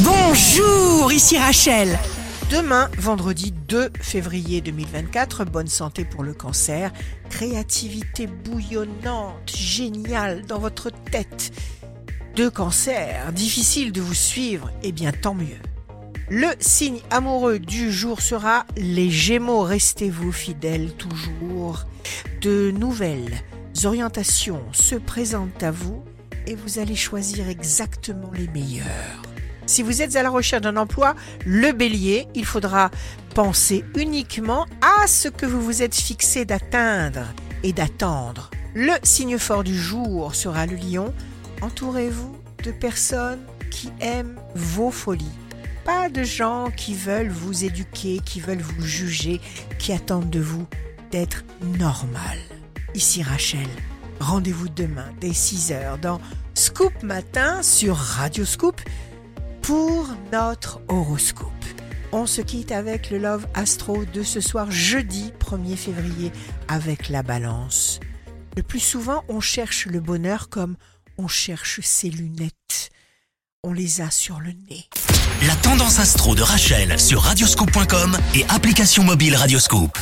Bonjour, ici Rachel. Demain, vendredi 2 février 2024, bonne santé pour le cancer, créativité bouillonnante, géniale dans votre tête. Deux cancers, difficile de vous suivre, et eh bien tant mieux. Le signe amoureux du jour sera les Gémeaux. Restez-vous fidèles toujours. De nouvelles orientations se présentent à vous et vous allez choisir exactement les meilleurs. Si vous êtes à la recherche d'un emploi, le bélier, il faudra penser uniquement à ce que vous vous êtes fixé d'atteindre et d'attendre. Le signe fort du jour sera le lion. Entourez-vous de personnes qui aiment vos folies pas de gens qui veulent vous éduquer, qui veulent vous juger, qui attendent de vous d'être normal. Ici Rachel, rendez-vous demain dès 6h dans Scoop Matin sur Radio Scoop pour notre horoscope. On se quitte avec le Love Astro de ce soir jeudi 1er février avec la balance. Le plus souvent, on cherche le bonheur comme on cherche ses lunettes. On les a sur le nez. La tendance astro de Rachel sur radioscope.com et application mobile Radioscope.